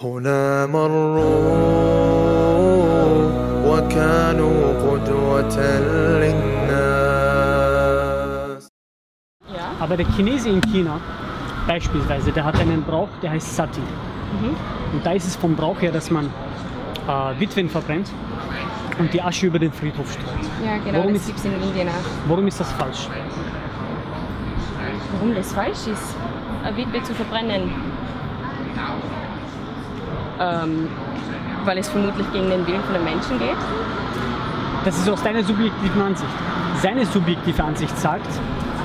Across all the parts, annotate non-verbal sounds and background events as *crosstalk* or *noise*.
هنا مروا وكانوا قدوة للناس Ja. Aber der Chinese in China beispielsweise, der hat einen Brauch, der heißt Sati. Und da ist es vom Brauch her, dass man äh, Witwen verbrennt und die Asche über den Friedhof streut. Ja, genau, Warum das ist- gibt es in Indien auch. Warum ist das falsch? Warum das falsch ist, eine Witwe zu verbrennen? Ähm, weil es vermutlich gegen den Willen von den Menschen geht. Das ist aus deiner subjektiven Ansicht. Seine subjektive Ansicht sagt,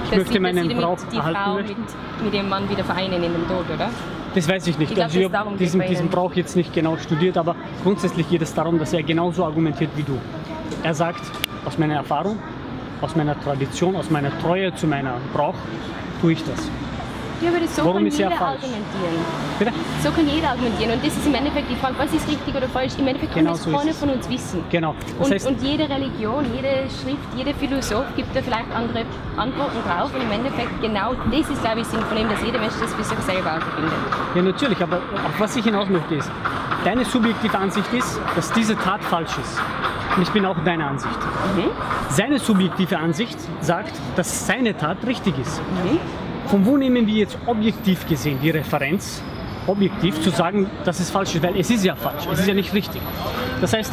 ich Dass möchte sie, meinen Brauch die erhalten Frau möchten. mit, mit dem Mann wieder vereinen in dem Tod, oder? Das weiß ich nicht. Ich glaub, also ich habe diesen, diesen. Brauch jetzt nicht genau studiert, aber grundsätzlich geht es darum, dass er genauso argumentiert wie du. Er sagt, aus meiner Erfahrung, aus meiner Tradition, aus meiner Treue zu meiner Brauch, tue ich das. Ja, aber das so Warum kann ist er jeder falsch? argumentieren. Bitte? So kann jeder argumentieren. Und das ist im Endeffekt die Frage, was ist richtig oder falsch? Im Endeffekt Genau kann das so keiner von uns wissen. Genau. Das Und, heißt, und jede Religion, jede Schrift, jeder Philosoph gibt da vielleicht andere Antworten drauf. Und im Endeffekt genau das ist, glaube ich, Sinn von dem, dass jeder Mensch das für sich selber findet. ja natürlich, aber auf was ich hinaus möchte ist, deine subjektive Ansicht ist, dass diese Tat falsch ist. Und ich bin auch deiner Ansicht. Seine subjektive Ansicht sagt, dass seine Tat richtig ist. Von wo nehmen wir jetzt objektiv gesehen die Referenz, objektiv zu sagen, dass es falsch ist? Weil es ist ja falsch, es ist ja nicht richtig. Das heißt,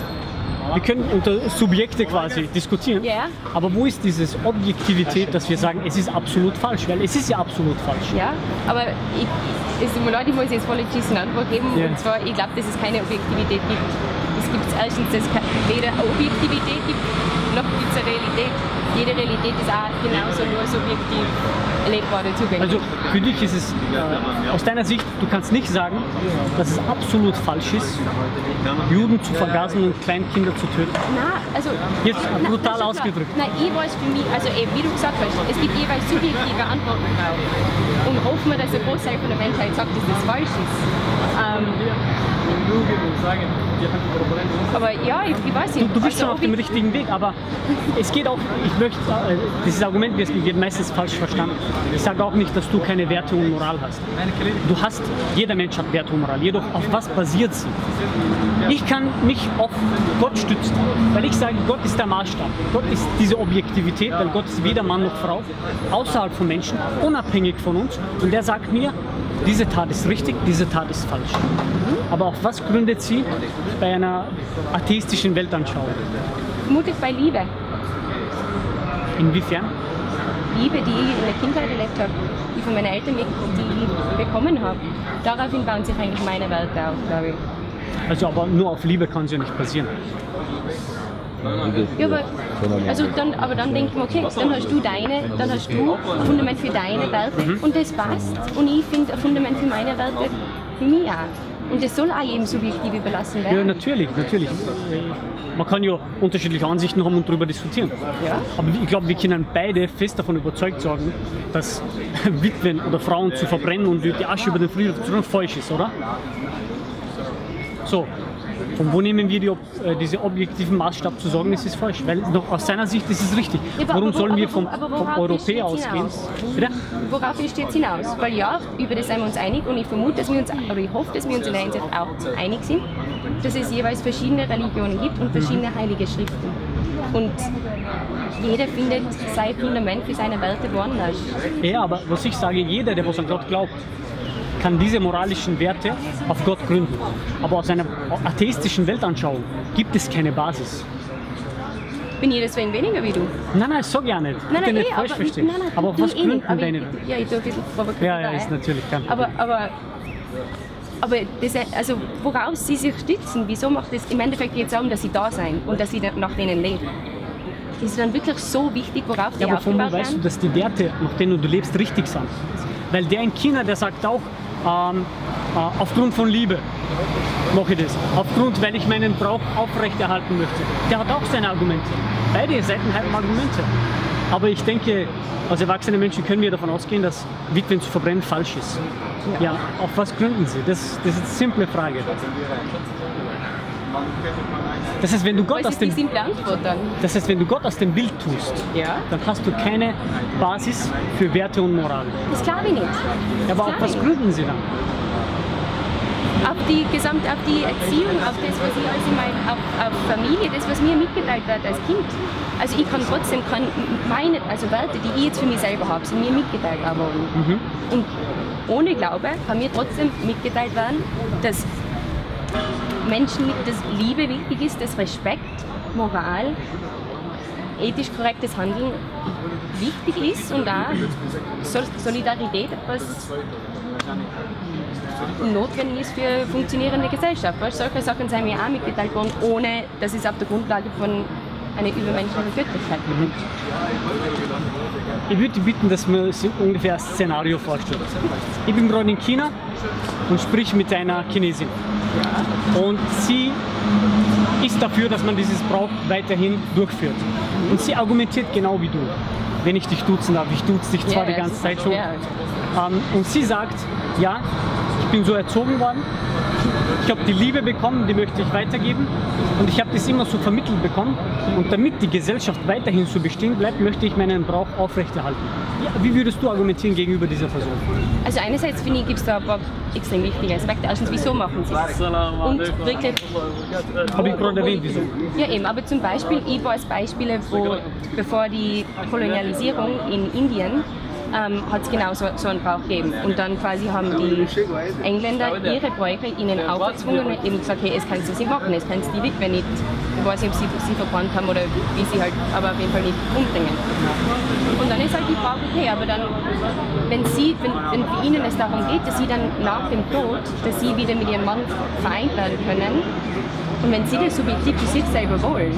wir können unter Subjekte quasi diskutieren, Ja. aber wo ist dieses Objektivität, dass wir sagen, es ist absolut falsch? Weil es ist ja absolut falsch. Ja, aber ich, es tut mir leid, ich muss jetzt voll geschissen Antwort geben. Ja. Und zwar, ich glaube, dass es keine Objektivität gibt. Es gibt erstens, dass es weder eine Objektivität gibt, noch gibt es eine Realität. Jede Realität ist auch genauso nur subjektiv erlebbar oder zugänglich. Also für dich ist es äh, aus deiner Sicht, du kannst nicht sagen, dass es absolut falsch ist, Juden zu vergasen und Kleinkinder zu töten. Nein, also. Jetzt brutal ausgedrückt. Nein, ich weiß für mich, also eben, wie du gesagt hast, es gibt jeweils subjektive Antworten drauf. Und hoffen wir, dass der Großteil von der Menschheit sagt, dass das falsch ist. Ähm, aber ja, ich, weiß Du, nicht. du bist also, schon auf dem ich- richtigen Weg, aber es geht auch, ich möchte, äh, dieses Argument wird wird meistens falsch verstanden. Ich sage auch nicht, dass du keine Werte und Moral hast. Du hast, jeder Mensch hat Werte und Moral, jedoch auf was basiert sie? Ich kann mich auf Gott stützen, weil ich sage, Gott ist der Maßstab. Gott ist diese Objektivität, weil Gott ist weder Mann noch Frau, außerhalb von Menschen, unabhängig von uns. Und der sagt mir, diese Tat ist richtig, diese Tat ist falsch. Aber auf was gründet sie bei einer atheistischen Weltanschauung? Vermutlich bei Liebe. Inwiefern? Liebe, die ich in der Kindheit erlebt habe, die von meinen Eltern die ich bekommen habe. Daraufhin bauen sich eigentlich meine Welt auf, glaube ich. Also aber nur auf Liebe kann es ja nicht passieren. Ja, aber, also dann, aber dann denke ich mir, okay, dann hast du deine, dann hast du ein Fundament für deine Werte und das passt. Und ich finde ein Fundament für meine Werte für mich auch. Und das soll auch jedem subjektiv überlassen Ja, werden. natürlich, natürlich. Man kann ja unterschiedliche Ansichten haben und darüber diskutieren. Ja. Aber ich glaube, wir können beide fest davon überzeugt sein, dass *laughs* Witwen oder Frauen zu verbrennen und die Asche über den Friedhof zu falsch ist, oder? So. Von wo nehmen wir die, äh, diese objektiven Maßstab zu sagen, es ist falsch? Weil noch aus seiner Sicht ist es richtig. Ja, Warum wo- sollen wir vom, aber vom Europäer ausgehen? hinaus? Bitte? Worauf ist jetzt hinaus? Weil ja, über das sind wir uns einig und ich vermute, dass wir uns, oder ich hoffe, dass wir uns in der Hinsicht auch einig sind, dass es jeweils verschiedene Religionen gibt und verschiedene heilige Schriften. Und jeder findet sein Fundament für seine Werte woanders. Ja, aber was ich sage, jeder, der was an Gott glaubt, kann diese moralischen Werte auf Gott gründen. Aber aus einer atheistischen Weltanschauung gibt es keine Basis. Bin ich deswegen weniger wie du? Nein, nein, sag ja nicht. Nein, nein, nicht eh, falsch aber, verstehen. Nein, nein, aber was eh gründen aber deine ich, Werte? Ja, ich tue ein bisschen provokativ. Ja, ja, ist natürlich kein Aber, Problem. aber, aber das, also, worauf sie sich stützen, wieso macht es im Endeffekt geht es darum, dass sie da sein und dass sie nach denen leben. Das ist dann wirklich so wichtig, worauf die Ja, aber von aufgebaut weißt du, dass die Werte, nach denen du lebst, richtig sind? Weil der in China, der sagt auch, ähm, äh, aufgrund von Liebe mache ich das. Aufgrund, weil ich meinen Brauch aufrechterhalten möchte. Der hat auch seine Argumente. Beide Seiten haben Argumente. Aber ich denke, als erwachsene Menschen können wir davon ausgehen, dass Witwen zu verbrennen falsch ist. Ja, auf was gründen sie? Das, das ist eine simple Frage. Das heißt, wenn du Gott aus dem, das heißt, wenn du Gott aus dem Bild tust, Ja. dann hast du keine Basis für Werte und Moral. Das glaube ich nicht. Ja, aber Das auf was gründen sie dann? auf die gesamt auf die Erziehung, auf das, was ich also mein, auf, auf Familie, das, was mir mitgeteilt wird als Kind. Also ich kann trotzdem, kann meine, also Werte, die ich jetzt für mich selber habe, sind mir mitgeteilt worden. Mhm. Und ohne Glaube kann mir trotzdem mitgeteilt werden, dass Menschen, dass Liebe wichtig ist, dass Respekt, Moral, ethisch korrektes Handeln wichtig ist und auch Sol- Solidarität etwas notwendig ist für eine funktionierende Gesellschaft. Weißt, solche Sachen sind mir auch mitgeteilt worden, ohne dass es auf der Grundlage von einer übermenschlichen Göttlichkeit gibt. Ich würde bitten, dass man sich ungefähr ein Szenario vorstellt. Ich bin gerade in China und sprich mit einer Chinesin. Und sie ist dafür, dass man dieses Brauch weiterhin durchführt. Und sie argumentiert genau wie du. Wenn ich dich duzen darf, ich duze dich zwar Ja, die ganze Zeit schon. ja. Ähm, und sie sagt, ja, ich bin so erzogen worden, ich habe die Liebe bekommen, die möchte ich weitergeben und ich habe das immer so vermittelt bekommen und damit die Gesellschaft weiterhin so bestehen bleibt, möchte ich meinen Brauch aufrechterhalten. Wie würdest du argumentieren gegenüber dieser Person? Also einerseits finde ich, gibt es da ein paar extrem wichtige Aspekte. Erstens, wieso machen sie das? Und wirklich, Habe ich gerade erwähnt, wieso? ja eben, aber zum Beispiel, ich weiß Beispiele, wo bevor die Kolonialisierung in Indien ähm, hat es genau so, so einen Brauch gegeben. Und dann quasi haben die Engländer ihre Bräuche ihnen aufgezwungen und eben gesagt, hey, es kannst du nicht machen, es kannst die Witwe nicht, ich weiß nicht, ob sie sie verbrannt haben oder wie sie halt, aber auf jeden Fall nicht umbringen. Und dann ist halt die Frage, okay, aber dann, wenn, sie, wenn, wenn für ihnen es darum geht, dass sie dann nach dem Tod, dass sie wieder mit ihrem Mann vereint werden können, und wenn sie das subjektiv für sich selber wollen,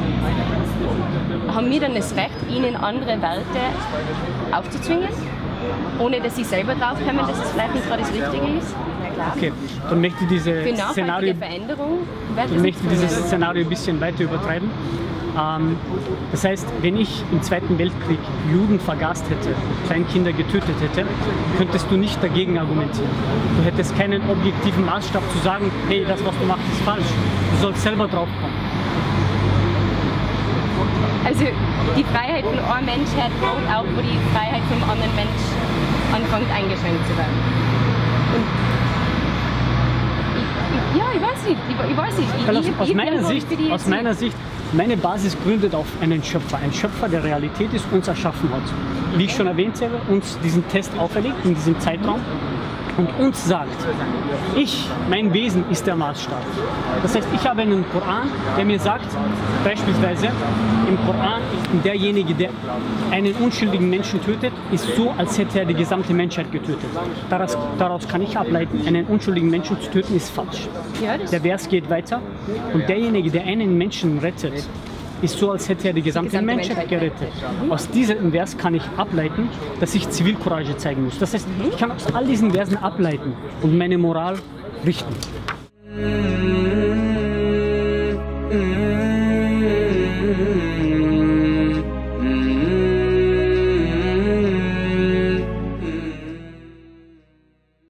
haben wir dann das Recht, ihnen andere Werte aufzuzwingen, ohne dass sie selber draufkommen, dass es vielleicht nicht gerade das Richtige ist? Okay, dann möchte ich Für dieses Szenario, Veränderung dann möchte dieses. Szenario ein bisschen weiter übertreiben. Ähm, das heißt, wenn ich im Zweiten Weltkrieg Juden vergast hätte, Kleinkinder getötet hätte, könntest du nicht dagegen argumentieren. Du hättest keinen objektiven Maßstab zu sagen, hey, das, was du machst, ist falsch. Du sollst selber draufkommen. Also die Freiheit von einem Mensch hört auf, wo die Freiheit vom anderen Mensch anfängt eingeschränkt zu werden. Ja, ich weiß nicht, ich, ich weiß nicht. Ich, aus, meiner Sicht, aus meiner Sicht, meine Basis gründet auf einen Schöpfer. Ein Schöpfer, der Realität ist, uns erschaffen hat. Wie ich schon erwähnt habe, uns diesen Test auferlegt in diesem Zeitraum und uns sagt, ich, mein Wesen ist der Maßstab. Das heißt, ich habe einen Koran, der mir sagt, beispielsweise im Koran ist derjenige, der einen unschuldigen Menschen tötet, ist so, als hätte er die gesamte Menschheit getötet. Daraus, daraus kann ich ableiten, einen unschuldigen Menschen zu töten ist falsch. Der Vers geht weiter und derjenige, der einen Menschen rettet, ist so, als hätte er die gesamte, gesamte Menschheit Menschheit gerettet. Aus diesem Vers kann ich ableiten, dass ich Zivilcourage zeigen muss. Das heißt, ich kann aus all diesen Versen ableiten und meine Moral richten.